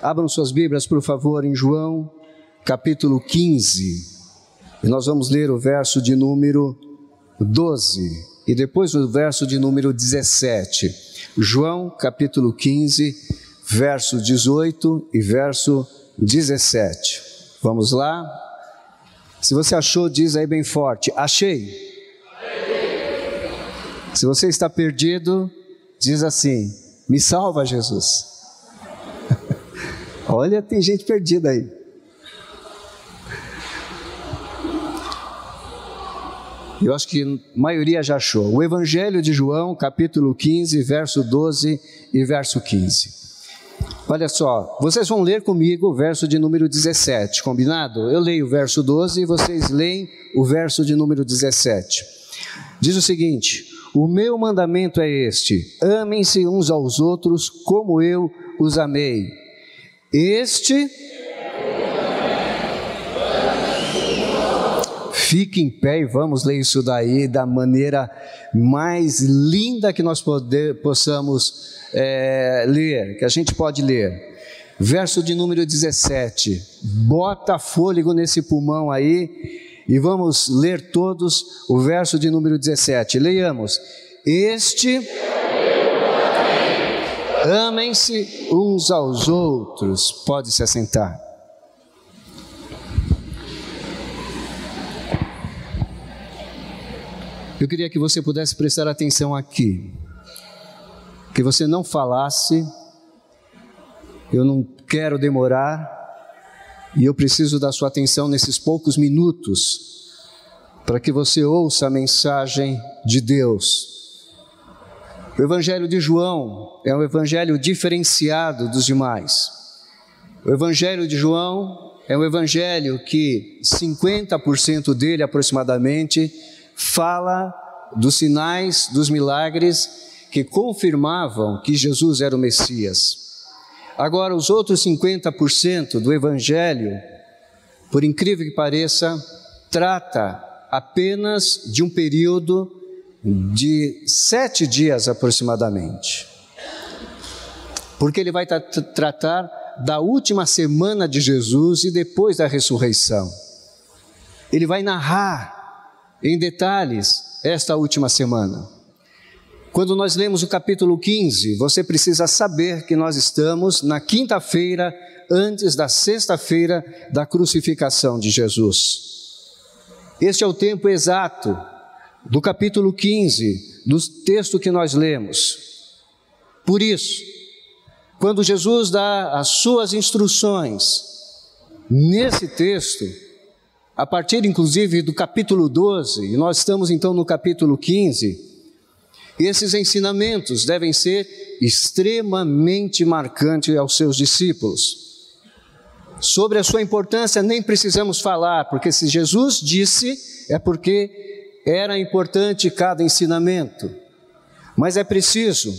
Abram suas Bíblias, por favor, em João, capítulo 15. E nós vamos ler o verso de número 12 e depois o verso de número 17. João, capítulo 15, verso 18 e verso 17. Vamos lá? Se você achou, diz aí bem forte: Achei. Se você está perdido, diz assim: Me salva, Jesus. Olha, tem gente perdida aí. Eu acho que a maioria já achou. O Evangelho de João, capítulo 15, verso 12 e verso 15. Olha só, vocês vão ler comigo o verso de número 17, combinado? Eu leio o verso 12 e vocês leem o verso de número 17. Diz o seguinte: O meu mandamento é este: amem-se uns aos outros como eu os amei. Este Fique em pé e vamos ler isso daí da maneira mais linda que nós poder, possamos é, ler, que a gente pode ler. Verso de número 17. Bota fôlego nesse pulmão aí e vamos ler todos o verso de número 17. Leiamos. Este. Amem-se uns aos outros. Pode se assentar. Eu queria que você pudesse prestar atenção aqui. Que você não falasse, eu não quero demorar, e eu preciso da sua atenção nesses poucos minutos, para que você ouça a mensagem de Deus. O Evangelho de João é um evangelho diferenciado dos demais. O Evangelho de João é um evangelho que 50% dele aproximadamente fala dos sinais, dos milagres que confirmavam que Jesus era o Messias. Agora, os outros 50% do Evangelho, por incrível que pareça, trata apenas de um período de sete dias aproximadamente. Porque ele vai tra tratar da última semana de Jesus e depois da ressurreição. Ele vai narrar em detalhes esta última semana. Quando nós lemos o capítulo 15, você precisa saber que nós estamos na quinta-feira antes da sexta-feira da crucificação de Jesus. Este é o tempo exato do capítulo 15, do texto que nós lemos. Por isso, quando Jesus dá as suas instruções nesse texto, a partir inclusive do capítulo 12, e nós estamos então no capítulo 15, esses ensinamentos devem ser extremamente marcantes aos seus discípulos. Sobre a sua importância nem precisamos falar, porque se Jesus disse, é porque era importante cada ensinamento. Mas é preciso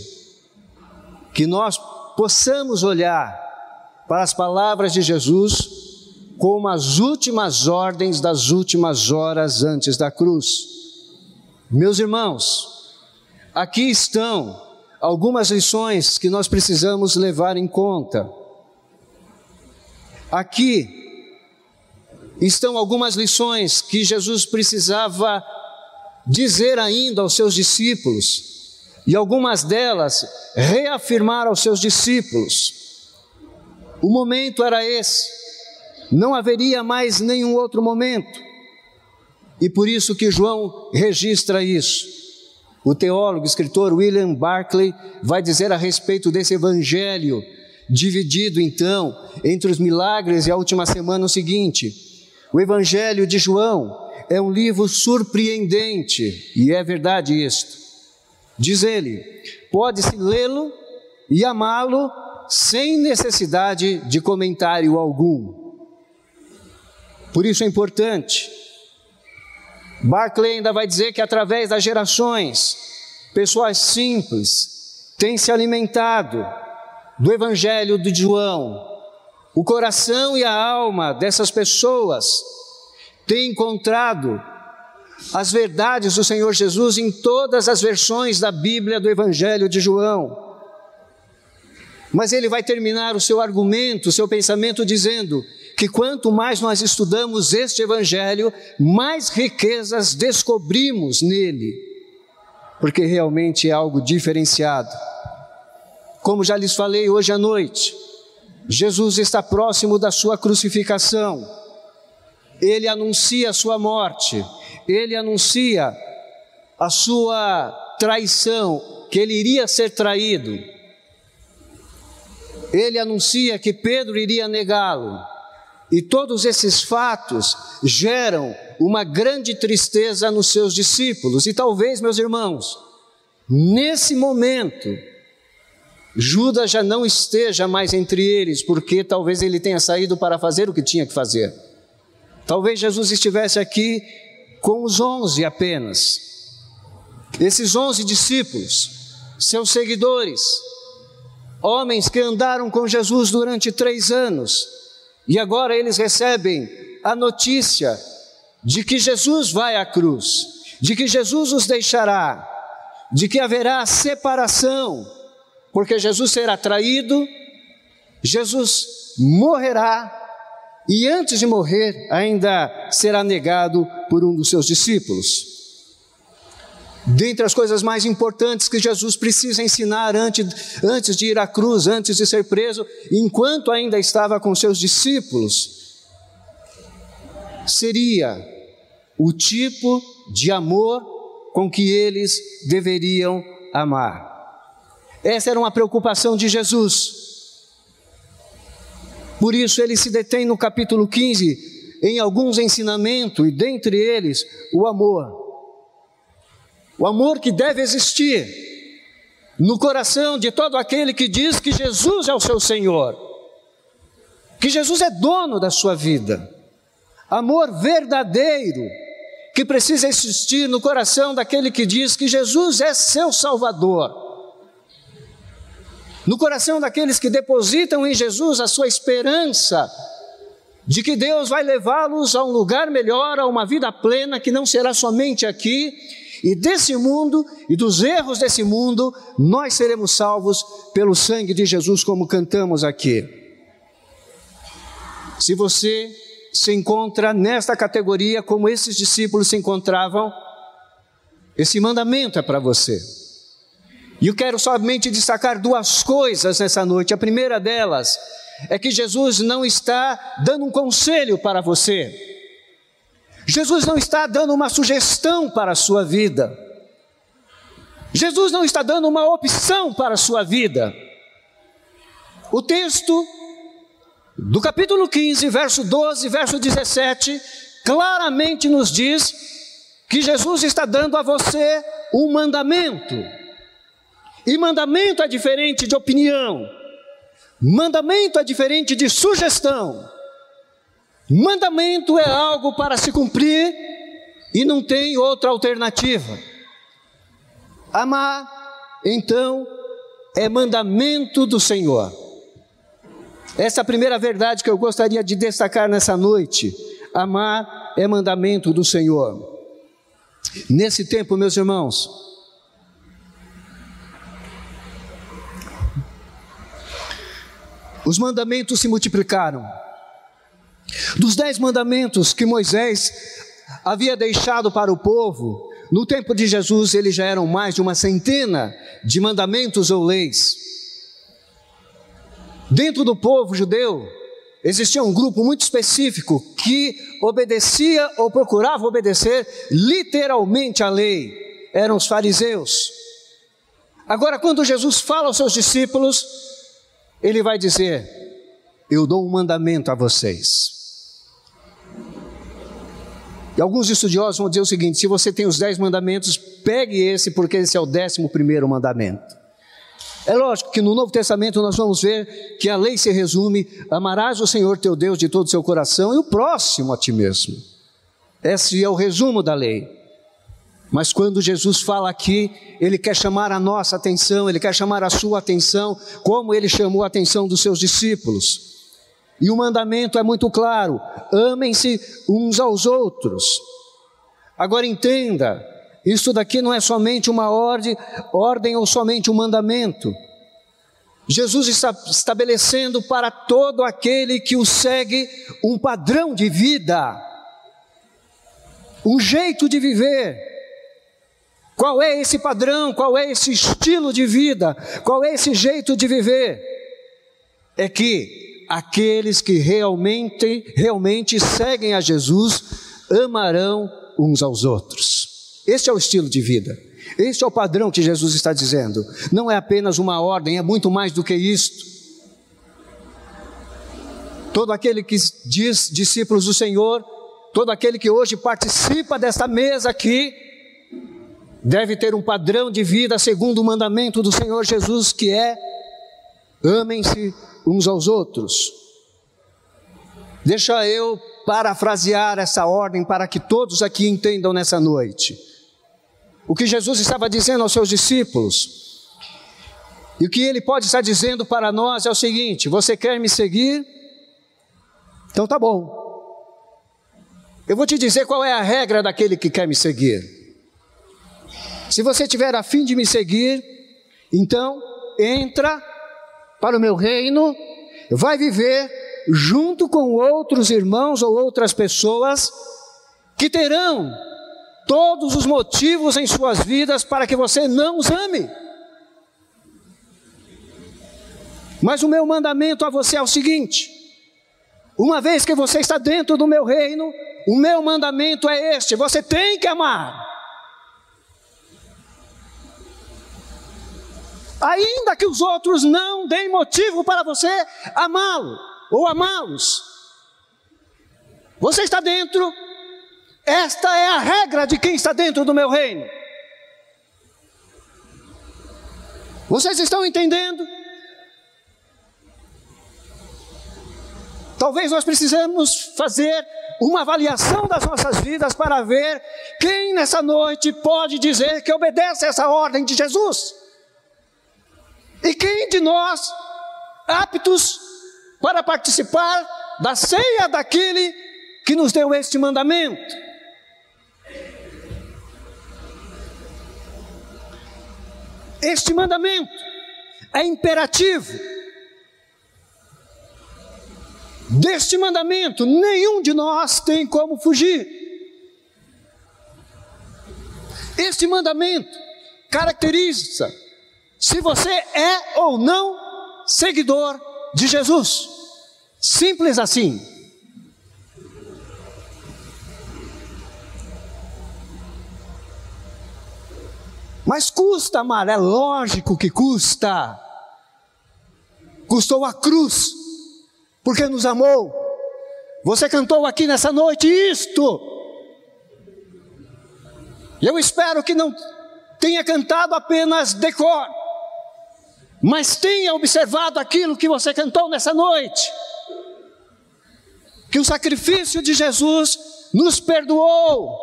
que nós possamos olhar para as palavras de Jesus como as últimas ordens das últimas horas antes da cruz. Meus irmãos, aqui estão algumas lições que nós precisamos levar em conta. Aqui estão algumas lições que Jesus precisava dizer ainda aos seus discípulos, e algumas delas reafirmar aos seus discípulos. O momento era esse não haveria mais nenhum outro momento. E por isso que João registra isso. O teólogo, escritor William Barclay vai dizer a respeito desse evangelho, dividido então entre os milagres e a última semana o seguinte: o evangelho de João é um livro surpreendente, e é verdade isto. Diz ele: pode-se lê-lo e amá-lo sem necessidade de comentário algum. Por isso é importante. Barclay ainda vai dizer que através das gerações, pessoas simples têm se alimentado do Evangelho de João. O coração e a alma dessas pessoas têm encontrado as verdades do Senhor Jesus em todas as versões da Bíblia do Evangelho de João. Mas ele vai terminar o seu argumento, o seu pensamento, dizendo que quanto mais nós estudamos este Evangelho, mais riquezas descobrimos nele, porque realmente é algo diferenciado. Como já lhes falei hoje à noite, Jesus está próximo da sua crucificação, ele anuncia a sua morte, ele anuncia a sua traição, que ele iria ser traído ele anuncia que Pedro iria negá-lo. E todos esses fatos geram uma grande tristeza nos seus discípulos. E talvez, meus irmãos, nesse momento, Judas já não esteja mais entre eles, porque talvez ele tenha saído para fazer o que tinha que fazer. Talvez Jesus estivesse aqui com os onze apenas. Esses onze discípulos, seus seguidores, homens que andaram com Jesus durante três anos, e agora eles recebem a notícia de que Jesus vai à cruz, de que Jesus os deixará, de que haverá separação, porque Jesus será traído, Jesus morrerá, e antes de morrer, ainda será negado por um dos seus discípulos. Dentre as coisas mais importantes que Jesus precisa ensinar antes, antes de ir à cruz, antes de ser preso, enquanto ainda estava com seus discípulos, seria o tipo de amor com que eles deveriam amar. Essa era uma preocupação de Jesus. Por isso ele se detém no capítulo 15 em alguns ensinamentos, e dentre eles o amor o amor que deve existir no coração de todo aquele que diz que Jesus é o seu Senhor, que Jesus é dono da sua vida. Amor verdadeiro que precisa existir no coração daquele que diz que Jesus é seu Salvador. No coração daqueles que depositam em Jesus a sua esperança de que Deus vai levá-los a um lugar melhor, a uma vida plena que não será somente aqui, e desse mundo e dos erros desse mundo, nós seremos salvos pelo sangue de Jesus, como cantamos aqui. Se você se encontra nesta categoria, como esses discípulos se encontravam, esse mandamento é para você. E eu quero somente destacar duas coisas nessa noite. A primeira delas é que Jesus não está dando um conselho para você. Jesus não está dando uma sugestão para a sua vida. Jesus não está dando uma opção para a sua vida. O texto do capítulo 15, verso 12, verso 17, claramente nos diz que Jesus está dando a você um mandamento. E mandamento é diferente de opinião. Mandamento é diferente de sugestão. Mandamento é algo para se cumprir e não tem outra alternativa. Amar, então, é mandamento do Senhor. Essa é a primeira verdade que eu gostaria de destacar nessa noite. Amar é mandamento do Senhor. Nesse tempo, meus irmãos, os mandamentos se multiplicaram. Dos dez mandamentos que Moisés havia deixado para o povo, no tempo de Jesus eles já eram mais de uma centena de mandamentos ou leis. Dentro do povo judeu, existia um grupo muito específico que obedecia ou procurava obedecer literalmente a lei. Eram os fariseus. Agora, quando Jesus fala aos seus discípulos, ele vai dizer: Eu dou um mandamento a vocês. E alguns estudiosos vão dizer o seguinte: se você tem os dez mandamentos, pegue esse, porque esse é o décimo primeiro mandamento. É lógico que no Novo Testamento nós vamos ver que a lei se resume: amarás o Senhor teu Deus de todo o seu coração e o próximo a ti mesmo. Esse é o resumo da lei. Mas quando Jesus fala aqui, ele quer chamar a nossa atenção, ele quer chamar a sua atenção, como ele chamou a atenção dos seus discípulos. E o mandamento é muito claro: amem-se uns aos outros. Agora entenda, isso daqui não é somente uma ordem, ordem ou somente um mandamento. Jesus está estabelecendo para todo aquele que o segue um padrão de vida, um jeito de viver. Qual é esse padrão? Qual é esse estilo de vida? Qual é esse jeito de viver? É que aqueles que realmente, realmente seguem a Jesus amarão uns aos outros. Este é o estilo de vida. Este é o padrão que Jesus está dizendo. Não é apenas uma ordem, é muito mais do que isto. Todo aquele que diz discípulos do Senhor, todo aquele que hoje participa desta mesa aqui, deve ter um padrão de vida segundo o mandamento do Senhor Jesus, que é: amem-se uns aos outros. Deixa eu parafrasear essa ordem para que todos aqui entendam nessa noite. O que Jesus estava dizendo aos seus discípulos, e o que ele pode estar dizendo para nós é o seguinte: você quer me seguir? Então tá bom. Eu vou te dizer qual é a regra daquele que quer me seguir. Se você tiver a fim de me seguir, então entra para o meu reino, vai viver junto com outros irmãos ou outras pessoas que terão todos os motivos em suas vidas para que você não os ame. Mas o meu mandamento a você é o seguinte: uma vez que você está dentro do meu reino, o meu mandamento é este: você tem que amar. Ainda que os outros não deem motivo para você amá-lo ou amá-los, você está dentro esta é a regra de quem está dentro do meu reino. Vocês estão entendendo? Talvez nós precisemos fazer uma avaliação das nossas vidas para ver quem nessa noite pode dizer que obedece a essa ordem de Jesus. E quem de nós aptos para participar da ceia daquele que nos deu este mandamento. Este mandamento é imperativo. Deste mandamento, nenhum de nós tem como fugir. Este mandamento caracteriza se você é ou não seguidor de Jesus. Simples assim. Mas custa amar, é lógico que custa. Custou a cruz, porque nos amou. Você cantou aqui nessa noite isto. Eu espero que não tenha cantado apenas decor, mas tenha observado aquilo que você cantou nessa noite. Que o sacrifício de Jesus nos perdoou,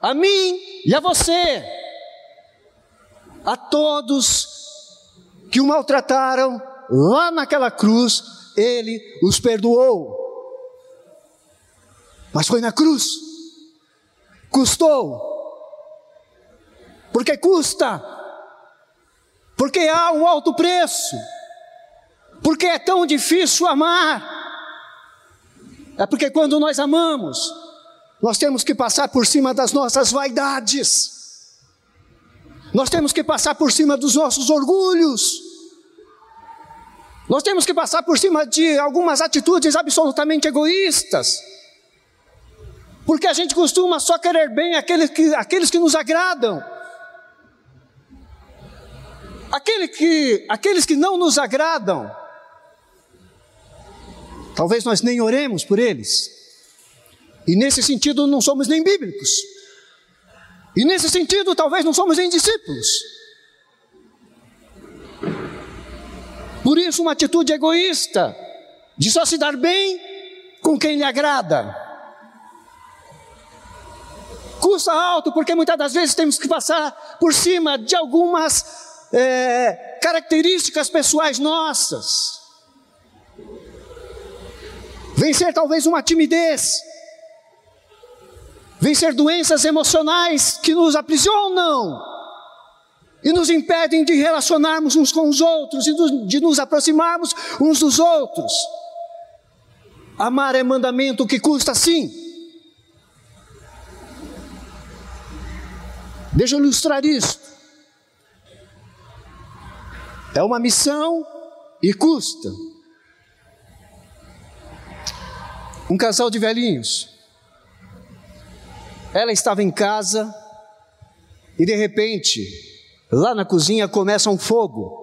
a mim e a você a todos que o maltrataram lá naquela cruz, ele os perdoou. Mas foi na cruz, custou, porque custa, porque há um alto preço, porque é tão difícil amar. É porque quando nós amamos, nós temos que passar por cima das nossas vaidades nós temos que passar por cima dos nossos orgulhos. Nós temos que passar por cima de algumas atitudes absolutamente egoístas. Porque a gente costuma só querer bem aqueles que, aqueles que nos agradam. Aquele que, aqueles que não nos agradam, talvez nós nem oremos por eles. E nesse sentido não somos nem bíblicos. E nesse sentido, talvez não somos nem discípulos. Por isso, uma atitude egoísta, de só se dar bem com quem lhe agrada. Custa alto, porque muitas das vezes temos que passar por cima de algumas é, características pessoais nossas. Vencer talvez uma timidez, vencer doenças emocionais que nos aprisionam e nos impedem de relacionarmos uns com os outros e de nos aproximarmos uns dos outros. Amar é mandamento que custa sim. Deixa eu ilustrar isso. É uma missão e custa. Um casal de velhinhos. Ela estava em casa e de repente, lá na cozinha começa um fogo.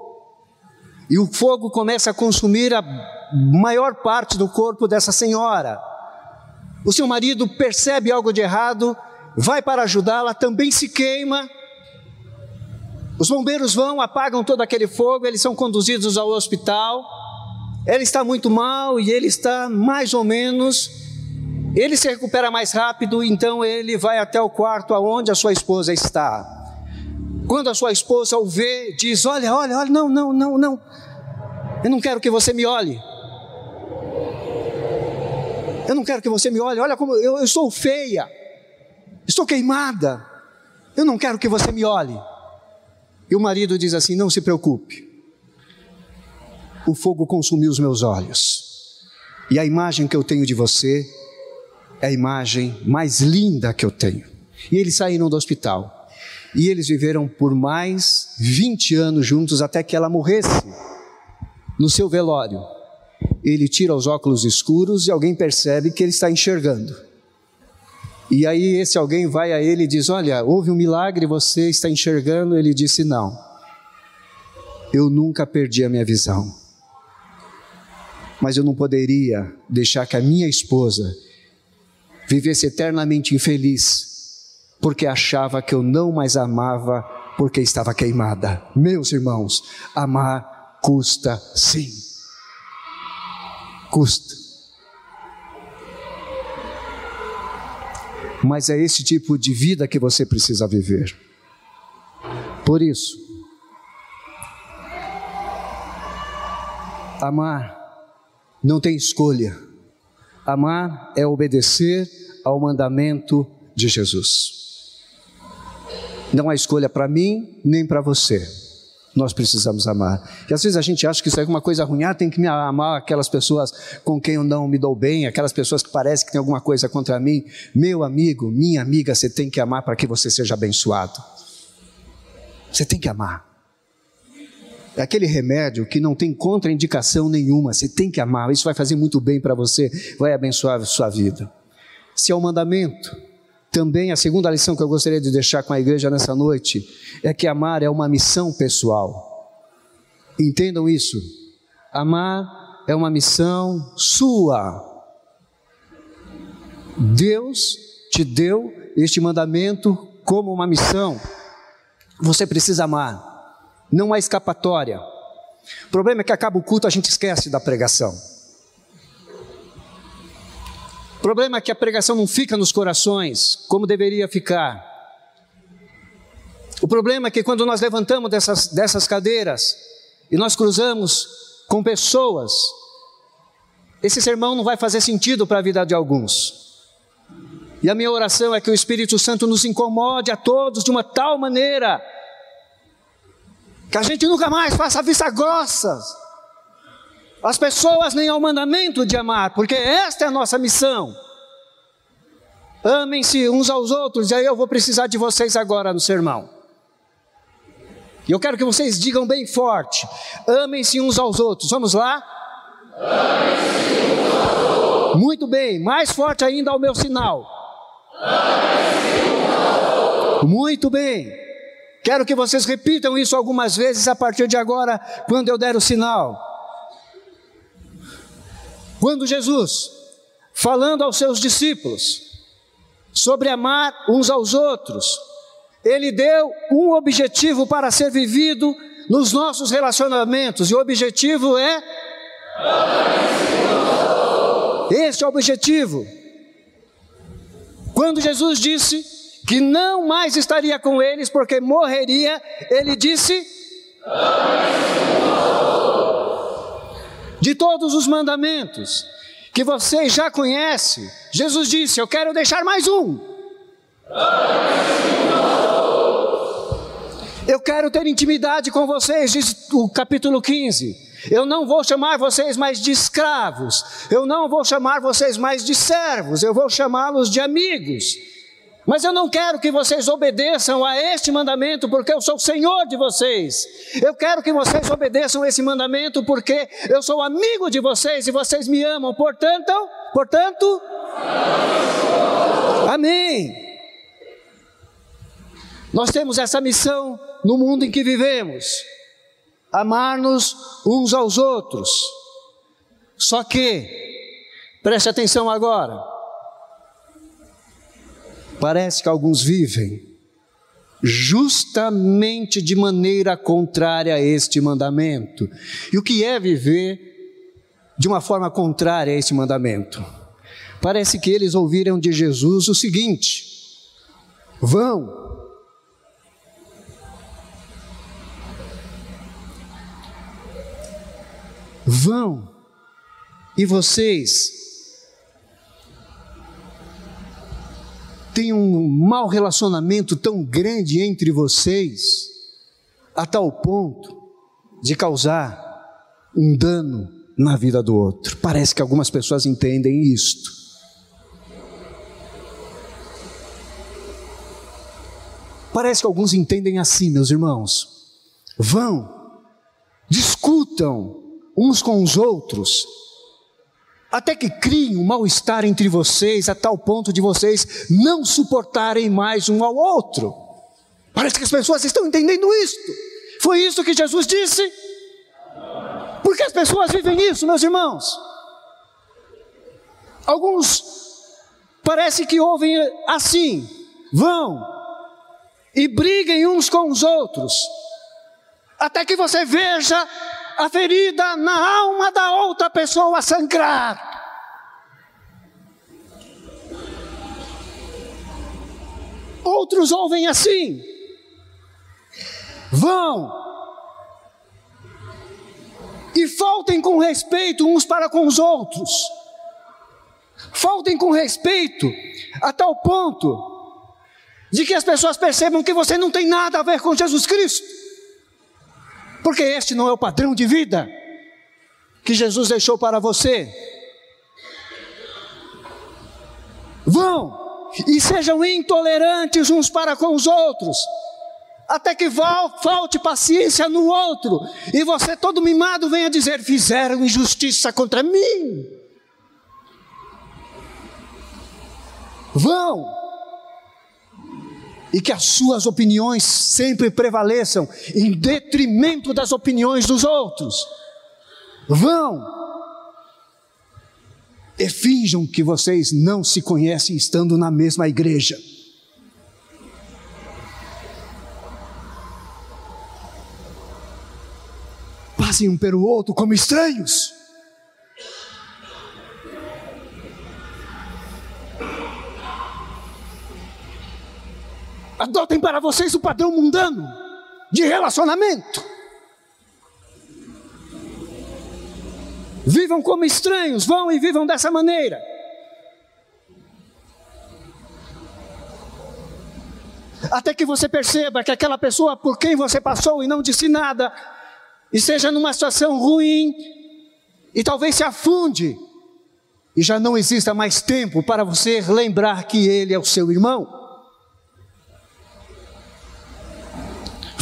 E o fogo começa a consumir a maior parte do corpo dessa senhora. O seu marido percebe algo de errado, vai para ajudá-la, também se queima. Os bombeiros vão, apagam todo aquele fogo, eles são conduzidos ao hospital. Ela está muito mal e ele está mais ou menos. Ele se recupera mais rápido, então ele vai até o quarto aonde a sua esposa está. Quando a sua esposa o vê, diz: Olha, olha, olha, não, não, não, não. Eu não quero que você me olhe. Eu não quero que você me olhe. Olha como eu, eu feia. Estou queimada. Eu não quero que você me olhe. E o marido diz assim: Não se preocupe. O fogo consumiu os meus olhos. E a imagem que eu tenho de você é a imagem mais linda que eu tenho. E eles saíram do hospital. E eles viveram por mais 20 anos juntos até que ela morresse no seu velório ele tira os óculos escuros e alguém percebe que ele está enxergando. E aí esse alguém vai a ele e diz: Olha, houve um milagre, você está enxergando? Ele disse: Não. Eu nunca perdi a minha visão. Mas eu não poderia deixar que a minha esposa vivesse eternamente infeliz, porque achava que eu não mais amava porque estava queimada. Meus irmãos, amar custa sim custa. Mas é esse tipo de vida que você precisa viver. Por isso, amar não tem escolha. Amar é obedecer ao mandamento de Jesus. Não há escolha para mim nem para você nós precisamos amar. E às vezes a gente acha que isso é alguma coisa ruim, ah, tem que me amar aquelas pessoas com quem eu não me dou bem, aquelas pessoas que parece que tem alguma coisa contra mim. Meu amigo, minha amiga, você tem que amar para que você seja abençoado. Você tem que amar. É aquele remédio que não tem contraindicação nenhuma, você tem que amar, isso vai fazer muito bem para você, vai abençoar a sua vida. Se é um mandamento, também a segunda lição que eu gostaria de deixar com a igreja nessa noite é que amar é uma missão pessoal. Entendam isso. Amar é uma missão sua. Deus te deu este mandamento como uma missão. Você precisa amar. Não há escapatória. O problema é que acaba o culto, a gente esquece da pregação. O problema é que a pregação não fica nos corações como deveria ficar. O problema é que quando nós levantamos dessas, dessas cadeiras e nós cruzamos com pessoas, esse sermão não vai fazer sentido para a vida de alguns. E a minha oração é que o Espírito Santo nos incomode a todos de uma tal maneira que a gente nunca mais faça vista grossas as pessoas nem ao mandamento de amar, porque esta é a nossa missão. Amem-se uns aos outros, e aí eu vou precisar de vocês agora no sermão. E eu quero que vocês digam bem forte: amem-se uns aos outros. Vamos lá? Amem-se uns aos outros. Muito bem, mais forte ainda ao meu sinal. Amem-se uns aos outros. Muito bem. Quero que vocês repitam isso algumas vezes a partir de agora, quando eu der o sinal. Quando Jesus, falando aos seus discípulos sobre amar uns aos outros, ele deu um objetivo para ser vivido nos nossos relacionamentos, e o objetivo é. Esse é o objetivo. Quando Jesus disse que não mais estaria com eles porque morreria, ele disse: de todos os mandamentos que vocês já conhecem, Jesus disse: Eu quero deixar mais um. Eu quero ter intimidade com vocês, diz o capítulo 15. Eu não vou chamar vocês mais de escravos, eu não vou chamar vocês mais de servos, eu vou chamá-los de amigos. Mas eu não quero que vocês obedeçam a este mandamento, porque eu sou o Senhor de vocês. Eu quero que vocês obedeçam a esse mandamento, porque eu sou amigo de vocês e vocês me amam. Portanto, portanto, amém. Nós temos essa missão no mundo em que vivemos: amar-nos uns aos outros. Só que, preste atenção agora, parece que alguns vivem justamente de maneira contrária a este mandamento. E o que é viver de uma forma contrária a este mandamento? Parece que eles ouviram de Jesus o seguinte: vão. Vão, e vocês tem um mau relacionamento tão grande entre vocês, a tal ponto de causar um dano na vida do outro. Parece que algumas pessoas entendem isto. Parece que alguns entendem assim, meus irmãos. Vão, discutam uns com os outros, até que criem um mal-estar entre vocês, a tal ponto de vocês não suportarem mais um ao outro. Parece que as pessoas estão entendendo isto. Foi isso que Jesus disse? Porque as pessoas vivem isso, meus irmãos. Alguns parece que ouvem assim: vão e briguem uns com os outros, até que você veja a ferida na alma da outra pessoa sangrar. Outros ouvem assim: vão e faltem com respeito uns para com os outros. Faltem com respeito a tal ponto de que as pessoas percebam que você não tem nada a ver com Jesus Cristo porque este não é o padrão de vida que Jesus deixou para você. Vão e sejam intolerantes uns para com os outros, até que falte paciência no outro, e você, todo mimado, venha dizer: fizeram injustiça contra mim. Vão e que as suas opiniões sempre prevaleçam em detrimento das opiniões dos outros. Vão e finjam que vocês não se conhecem estando na mesma igreja. Passem um pelo outro como estranhos. Adotem para vocês o padrão mundano de relacionamento. Vivam como estranhos, vão e vivam dessa maneira. Até que você perceba que aquela pessoa por quem você passou e não disse nada, e seja numa situação ruim, e talvez se afunde, e já não exista mais tempo para você lembrar que ele é o seu irmão.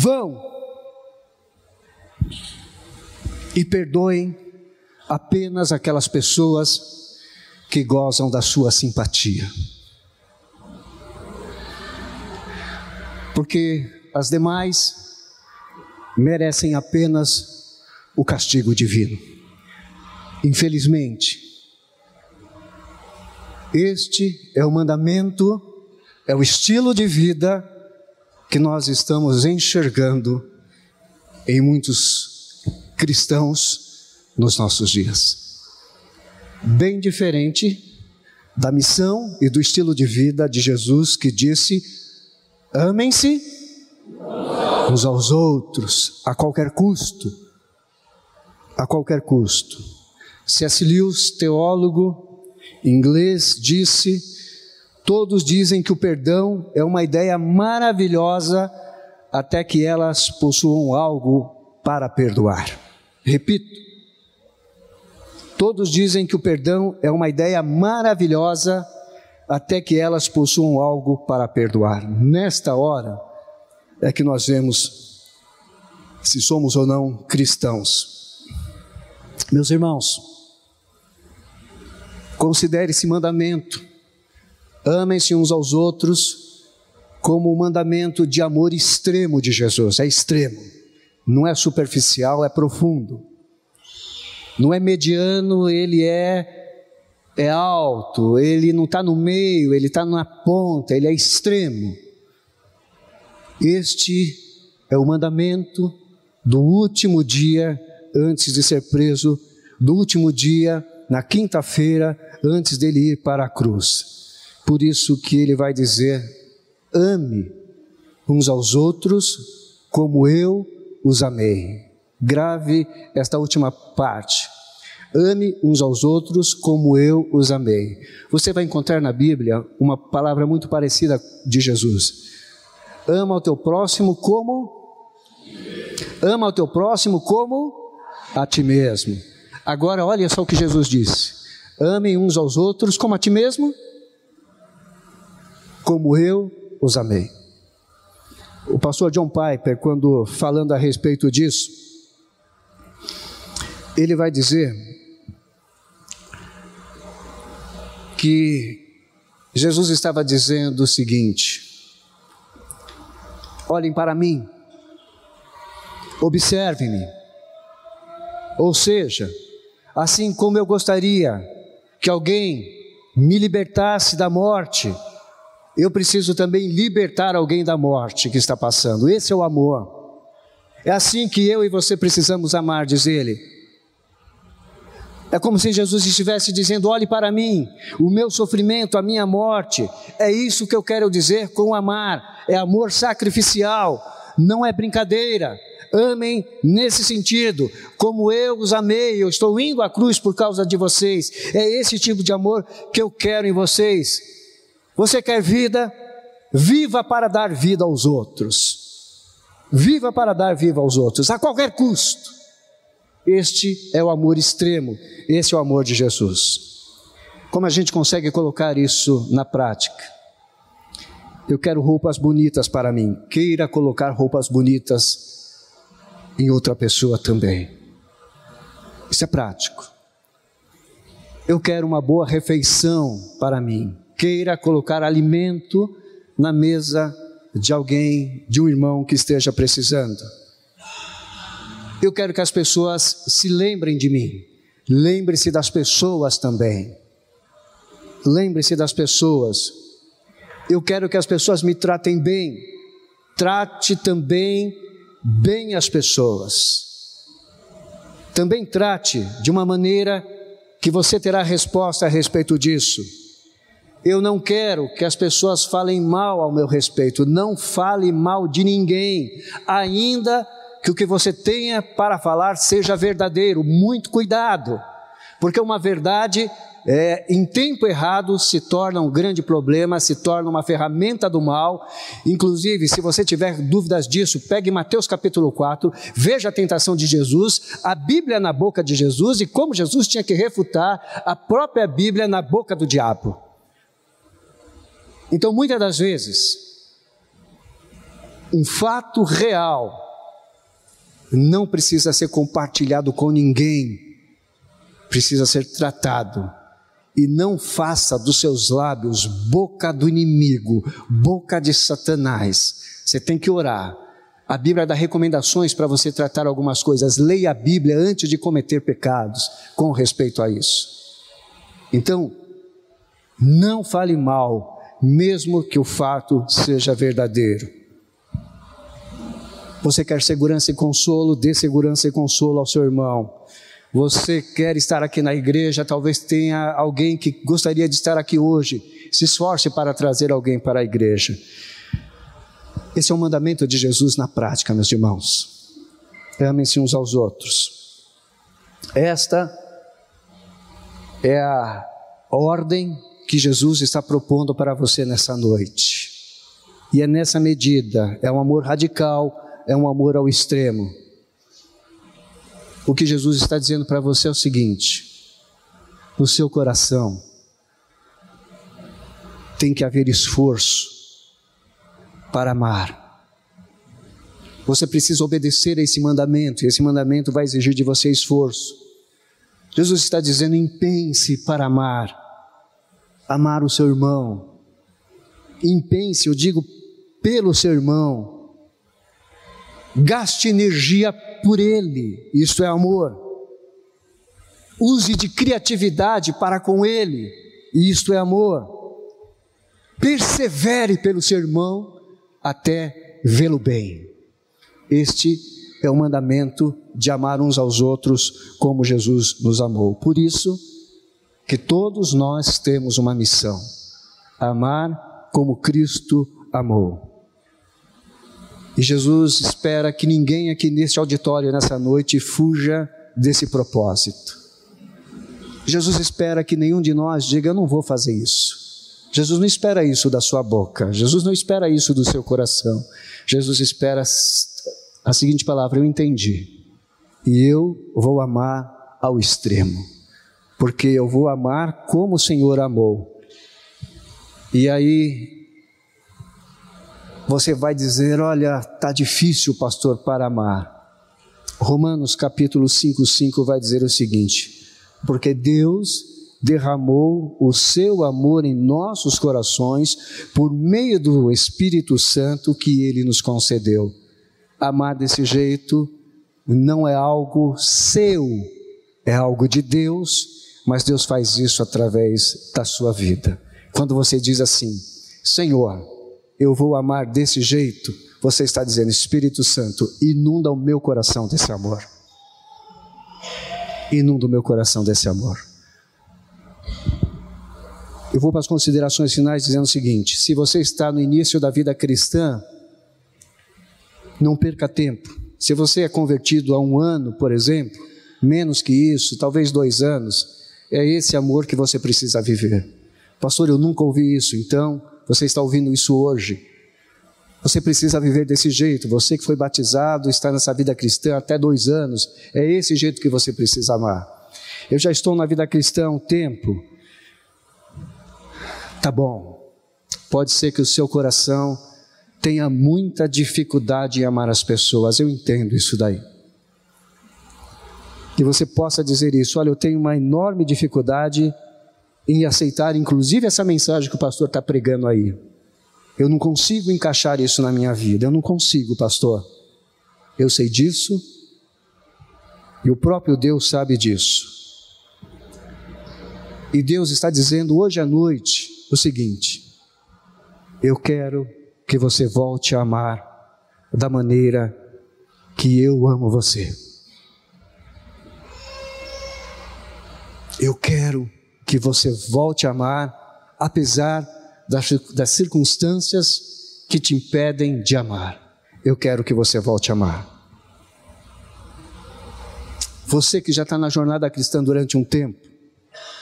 Vão e perdoem apenas aquelas pessoas que gozam da sua simpatia. Porque as demais merecem apenas o castigo divino. Infelizmente, este é o mandamento, é o estilo de vida que nós estamos enxergando em muitos cristãos nos nossos dias. Bem diferente da missão e do estilo de vida de Jesus que disse: amem-se uns aos outros a qualquer custo. A qualquer custo. C.S. Lewis, teólogo inglês, disse Todos dizem que o perdão é uma ideia maravilhosa até que elas possuam algo para perdoar. Repito, todos dizem que o perdão é uma ideia maravilhosa até que elas possuam algo para perdoar. Nesta hora é que nós vemos se somos ou não cristãos. Meus irmãos, considere esse mandamento: amem-se uns aos outros como o mandamento de amor extremo de Jesus, é extremo, não é superficial, é profundo. Não é mediano, ele é é alto, ele não está no meio, ele está na ponta, ele é extremo. Este é o mandamento do último dia antes de ser preso, do último dia, na quinta-feira, antes dele ir para a cruz. Por isso que ele vai dizer: ame uns aos outros como eu os amei. Grave esta última parte. Ame uns aos outros como eu os amei. Você vai encontrar na Bíblia uma palavra muito parecida de Jesus. Ama o teu próximo como Ama o teu próximo como a ti mesmo. Agora olha só o que Jesus disse: Amem uns aos outros como a ti mesmo, como eu os amei. O pastor John Piper, quando falando a respeito disso, ele vai dizer que Jesus estava dizendo o seguinte: olhem para mim, observem-me. Ou seja, assim como eu gostaria que alguém me libertasse da morte, eu preciso também libertar alguém da morte que está passando. Esse é o amor. É assim que eu e você precisamos amar, diz ele. É como se Jesus estivesse dizendo: olhe para mim, o meu sofrimento, a minha morte. É isso que eu quero dizer com amar. É amor sacrificial, não é brincadeira. Amem nesse sentido, como eu os amei, eu estou indo à cruz por causa de vocês. É esse tipo de amor que eu quero em vocês. Você quer vida? Viva para dar vida aos outros. Viva para dar vida aos outros, a qualquer custo. Este é o amor extremo, esse é o amor de Jesus. Como a gente consegue colocar isso na prática? Eu quero roupas bonitas para mim. Queira colocar roupas bonitas em outra pessoa também. Isso é prático. Eu quero uma boa refeição para mim. Queira colocar alimento na mesa de alguém, de um irmão que esteja precisando. Eu quero que as pessoas se lembrem de mim. Lembre-se das pessoas também. Lembre-se das pessoas. Eu quero que as pessoas me tratem bem. Trate também bem as pessoas. Também trate de uma maneira que você terá resposta a respeito disso. Eu não quero que as pessoas falem mal ao meu respeito, não fale mal de ninguém, ainda que o que você tenha para falar seja verdadeiro. Muito cuidado, porque uma verdade é, em tempo errado se torna um grande problema, se torna uma ferramenta do mal. Inclusive, se você tiver dúvidas disso, pegue Mateus capítulo 4, veja a tentação de Jesus, a Bíblia na boca de Jesus e como Jesus tinha que refutar a própria Bíblia na boca do diabo. Então, muitas das vezes, um fato real não precisa ser compartilhado com ninguém, precisa ser tratado e não faça dos seus lábios boca do inimigo, boca de Satanás. Você tem que orar. A Bíblia dá recomendações para você tratar algumas coisas. Leia a Bíblia antes de cometer pecados com respeito a isso. Então, não fale mal, mesmo que o fato seja verdadeiro. Você quer segurança e consolo? Dê segurança e consolo ao seu irmão. Você quer estar aqui na igreja, talvez tenha alguém que gostaria de estar aqui hoje. Se esforce para trazer alguém para a igreja. Esse é o mandamento de Jesus na prática, meus irmãos. Amem-se uns aos outros. Esta é a ordem que Jesus está propondo para você nessa noite. E é nessa medida, é um amor radical, é um amor ao extremo. O que Jesus está dizendo para você é o seguinte: no seu coração tem que haver esforço para amar. Você precisa obedecer a esse mandamento, e esse mandamento vai exigir de você esforço. Jesus está dizendo: empenhe-se para amar, amar o seu irmão. Empenhe-se, eu digo, pelo seu irmão. Gaste energia por ele, isso é amor. Use de criatividade para com ele, isto é amor. Persevere pelo seu irmão até vê-lo bem. Este é o mandamento de amar uns aos outros como Jesus nos amou. Por isso que todos nós temos uma missão: amar como Cristo amou. E Jesus espera que ninguém aqui neste auditório nessa noite fuja desse propósito. Jesus espera que nenhum de nós diga: Eu não vou fazer isso. Jesus não espera isso da sua boca. Jesus não espera isso do seu coração. Jesus espera a seguinte palavra: Eu entendi. E eu vou amar ao extremo. Porque eu vou amar como o Senhor amou. E aí você vai dizer: Olha, está difícil, pastor, para amar. Romanos capítulo 5, 5 vai dizer o seguinte: Porque Deus derramou o seu amor em nossos corações por meio do Espírito Santo que ele nos concedeu. Amar desse jeito não é algo seu, é algo de Deus, mas Deus faz isso através da sua vida. Quando você diz assim: Senhor, eu vou amar desse jeito, você está dizendo, Espírito Santo, inunda o meu coração desse amor. Inunda o meu coração desse amor. Eu vou para as considerações finais dizendo o seguinte: se você está no início da vida cristã, não perca tempo. Se você é convertido há um ano, por exemplo, menos que isso, talvez dois anos, é esse amor que você precisa viver. Pastor, eu nunca ouvi isso, então você está ouvindo isso hoje. Você precisa viver desse jeito. Você que foi batizado, está nessa vida cristã até dois anos, é esse jeito que você precisa amar. Eu já estou na vida cristã há um tempo. Tá bom. Pode ser que o seu coração tenha muita dificuldade em amar as pessoas. Eu entendo isso daí. Que você possa dizer isso. Olha, eu tenho uma enorme dificuldade em aceitar, inclusive, essa mensagem que o pastor está pregando aí. Eu não consigo encaixar isso na minha vida. Eu não consigo, pastor. Eu sei disso e o próprio Deus sabe disso. E Deus está dizendo hoje à noite o seguinte: eu quero que você volte a amar da maneira que eu amo você. Eu quero que você volte a amar, apesar das, das circunstâncias que te impedem de amar. Eu quero que você volte a amar. Você que já está na jornada cristã durante um tempo,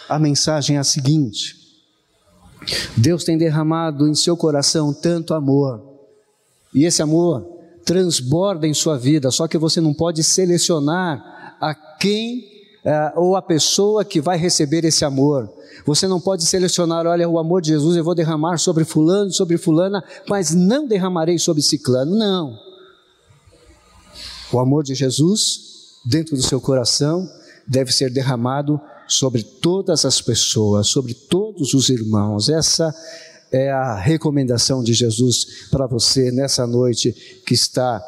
a mensagem é a seguinte: Deus tem derramado em seu coração tanto amor, e esse amor transborda em sua vida, só que você não pode selecionar a quem é, ou a pessoa que vai receber esse amor. Você não pode selecionar, olha, o amor de Jesus eu vou derramar sobre fulano, sobre fulana, mas não derramarei sobre ciclano. Não. O amor de Jesus dentro do seu coração deve ser derramado sobre todas as pessoas, sobre todos os irmãos. Essa é a recomendação de Jesus para você nessa noite que está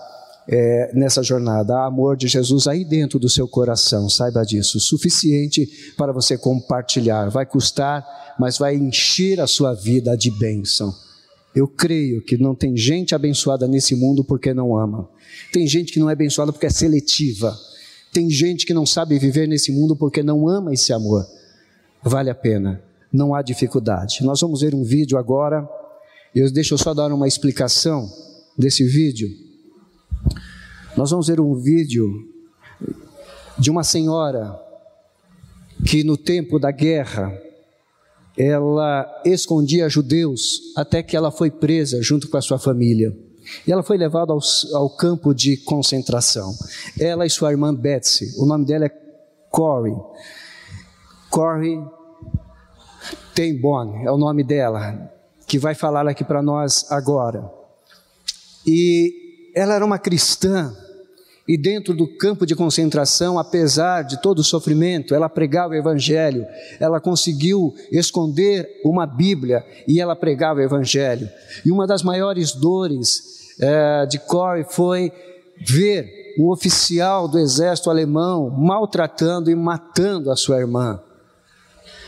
é, nessa jornada. Há amor de Jesus aí dentro do seu coração, saiba disso. Suficiente para você compartilhar. Vai custar, mas vai encher a sua vida de bênção. Eu creio que não tem gente abençoada nesse mundo porque não ama. Tem gente que não é abençoada porque é seletiva. Tem gente que não sabe viver nesse mundo porque não ama esse amor. Vale a pena, não há dificuldade. Nós vamos ver um vídeo agora. Eu deixo só dar uma explicação desse vídeo. Nós vamos ver um vídeo de uma senhora que no tempo da guerra ela escondia judeus até que ela foi presa junto com a sua família. E ela foi levada ao, ao campo de concentração. Ela e sua irmã Betsy, o nome dela é Corey. Corey Tenbon é o nome dela, que vai falar aqui para nós agora. E ela era uma cristã, e dentro do campo de concentração, apesar de todo o sofrimento, ela pregava o Evangelho, ela conseguiu esconder uma Bíblia e ela pregava o Evangelho. E uma das maiores dores é, de Corey foi ver um oficial do exército alemão maltratando e matando a sua irmã.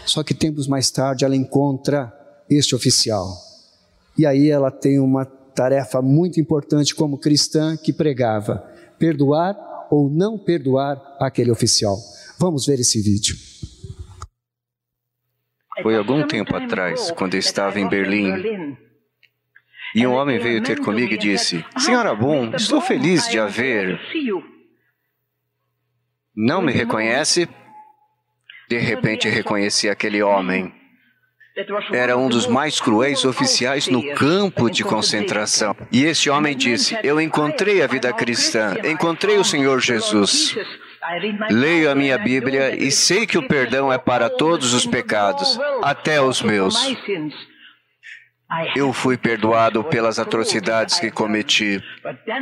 Só que tempos mais tarde ela encontra este oficial. E aí ela tem uma tarefa muito importante como cristã que pregava perdoar ou não perdoar aquele oficial. Vamos ver esse vídeo. Foi algum tempo atrás, quando eu estava em Berlim, e um homem veio ter comigo e disse: Senhora Boom, estou feliz de a ver. Não me reconhece? De repente reconheci aquele homem. Era um dos mais cruéis oficiais no campo de concentração. E esse homem disse: Eu encontrei a vida cristã, encontrei o Senhor Jesus. Leio a minha Bíblia e sei que o perdão é para todos os pecados, até os meus. Eu fui perdoado pelas atrocidades que cometi,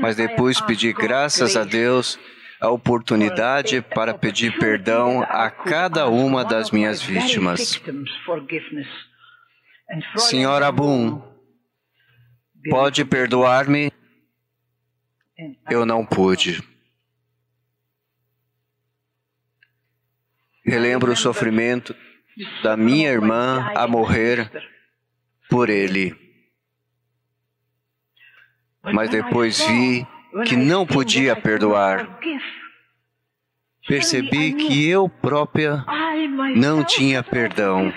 mas depois pedi graças a Deus a oportunidade para pedir perdão a cada uma das minhas vítimas. Senhora Boom, pode perdoar-me? Eu não pude. Relembro o sofrimento da minha irmã a morrer por ele. Mas depois vi que não podia perdoar. Percebi que eu própria não tinha perdão,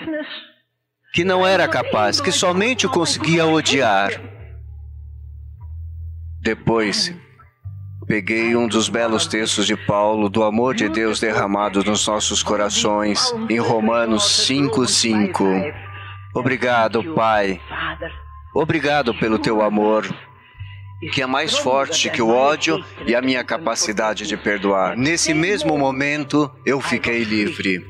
que não era capaz, que somente conseguia odiar. Depois, peguei um dos belos textos de Paulo do amor de Deus derramado nos nossos corações, em Romanos 5,5. Obrigado, Pai. Obrigado pelo teu amor que é mais forte que o ódio e a minha capacidade de perdoar. Nesse mesmo momento, eu fiquei livre.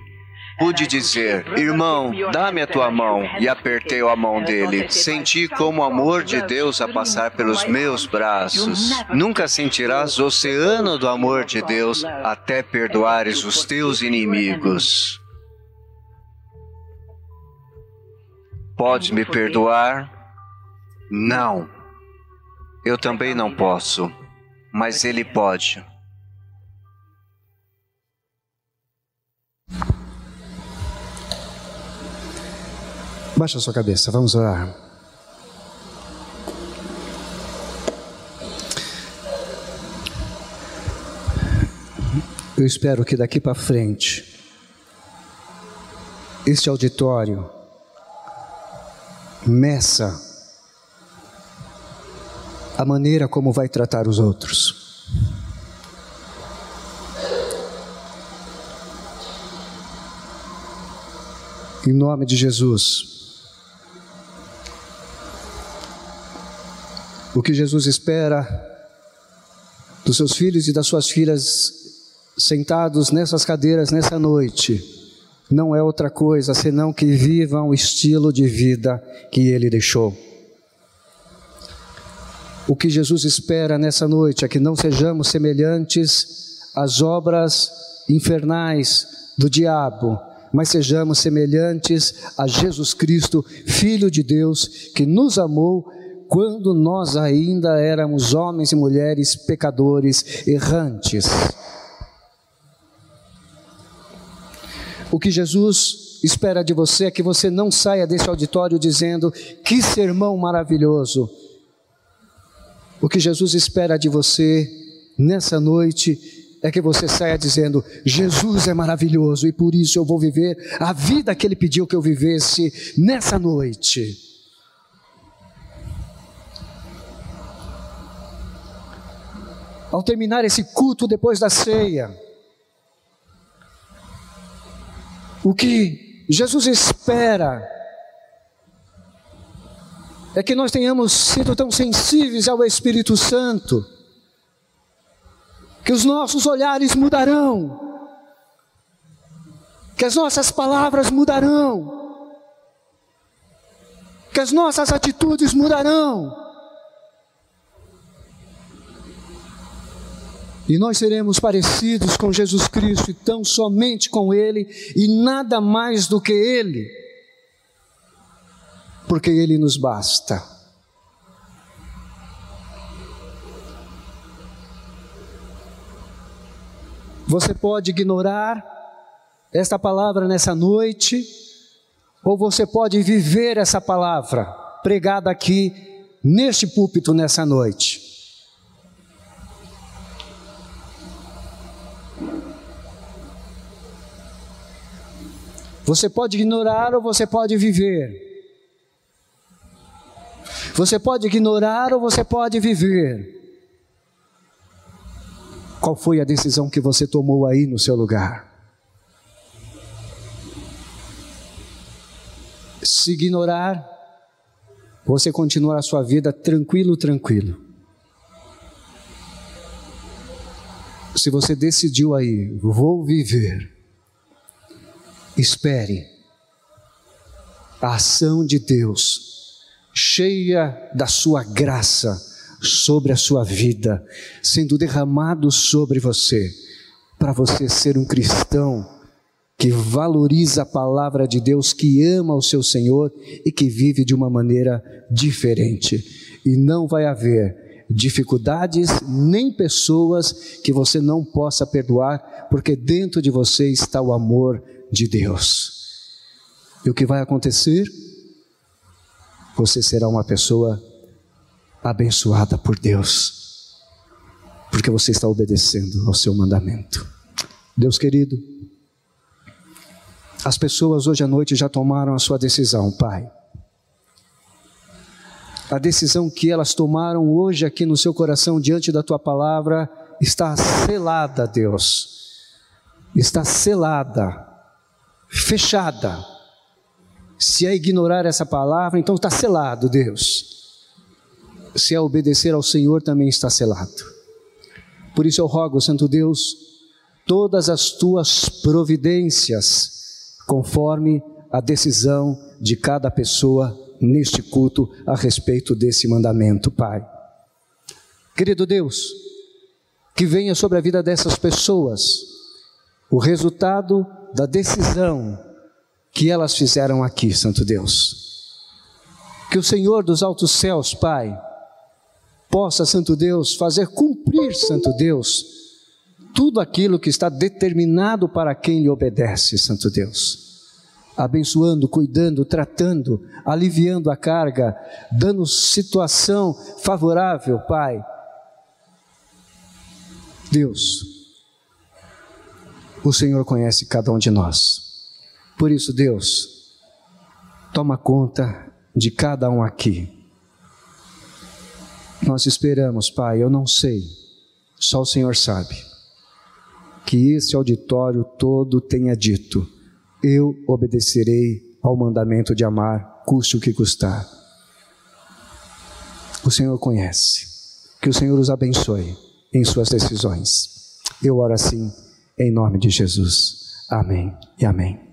Pude dizer, irmão, dá-me a tua mão, e apertei a mão dele. Senti como o amor de Deus a passar pelos meus braços. Nunca sentirás o oceano do amor de Deus até perdoares os teus inimigos. Pode me perdoar? Não. Eu também não posso, mas Ele pode. Baixa sua cabeça, vamos orar. Eu espero que daqui para frente, este auditório meça a maneira como vai tratar os outros. Em nome de Jesus. O que Jesus espera dos seus filhos e das suas filhas sentados nessas cadeiras nessa noite não é outra coisa senão que vivam o estilo de vida que ele deixou. O que Jesus espera nessa noite é que não sejamos semelhantes às obras infernais do diabo, mas sejamos semelhantes a Jesus Cristo, Filho de Deus, que nos amou quando nós ainda éramos homens e mulheres pecadores errantes. O que Jesus espera de você é que você não saia desse auditório dizendo: que sermão maravilhoso o que Jesus espera de você nessa noite é que você saia dizendo: Jesus é maravilhoso e por isso eu vou viver a vida que Ele pediu que eu vivesse nessa noite. Ao terminar esse culto depois da ceia, o que Jesus espera é que nós tenhamos sido tão sensíveis ao Espírito Santo, que os nossos olhares mudarão, que as nossas palavras mudarão, que as nossas atitudes mudarão. E nós seremos parecidos com Jesus Cristo e tão somente com Ele e nada mais do que Ele, porque Ele nos basta. Você pode ignorar esta palavra nessa noite, ou você pode viver essa palavra pregada aqui neste púlpito nessa noite. Você pode ignorar ou você pode viver. Você pode ignorar ou você pode viver. Qual foi a decisão que você tomou aí no seu lugar? Se ignorar, você continuar a sua vida tranquilo, tranquilo. Se você decidiu aí, vou viver, espere a ação de Deus, cheia da sua graça sobre a sua vida, sendo derramado sobre você, para você ser um cristão que valoriza a palavra de Deus, que ama o seu Senhor e que vive de uma maneira diferente. E não vai haver dificuldades nem pessoas que você não possa perdoar, porque dentro de você está o amor de Deus. E o que vai acontecer? Você será uma pessoa abençoada por Deus, porque você está obedecendo ao seu mandamento. Deus querido, as pessoas hoje à noite já tomaram a sua decisão, Pai. A decisão que elas tomaram hoje aqui no seu coração diante da tua palavra está selada, Deus. Está selada fechada. Se é ignorar essa palavra, então está selado, Deus. Se é obedecer ao Senhor, também está selado. Por isso eu rogo, Santo Deus, todas as tuas providências, conforme a decisão de cada pessoa neste culto a respeito desse mandamento, Pai. Querido Deus, que venha sobre a vida dessas pessoas o resultado da decisão que elas fizeram aqui, Santo Deus. Que o Senhor dos altos céus, Pai, possa, Santo Deus, fazer cumprir, Santo Deus, tudo aquilo que está determinado para quem lhe obedece, Santo Deus. Abençoando, cuidando, tratando, aliviando a carga, dando situação favorável, Pai. Deus, o Senhor conhece cada um de nós. Por isso, Deus, toma conta de cada um aqui. Nós esperamos, Pai, eu não sei, só o Senhor sabe, que esse auditório todo tenha dito: eu obedecerei ao mandamento de amar, custe o que custar. O Senhor conhece. Que o Senhor os abençoe em suas decisões. Eu oro assim em nome de Jesus. Amém e amém.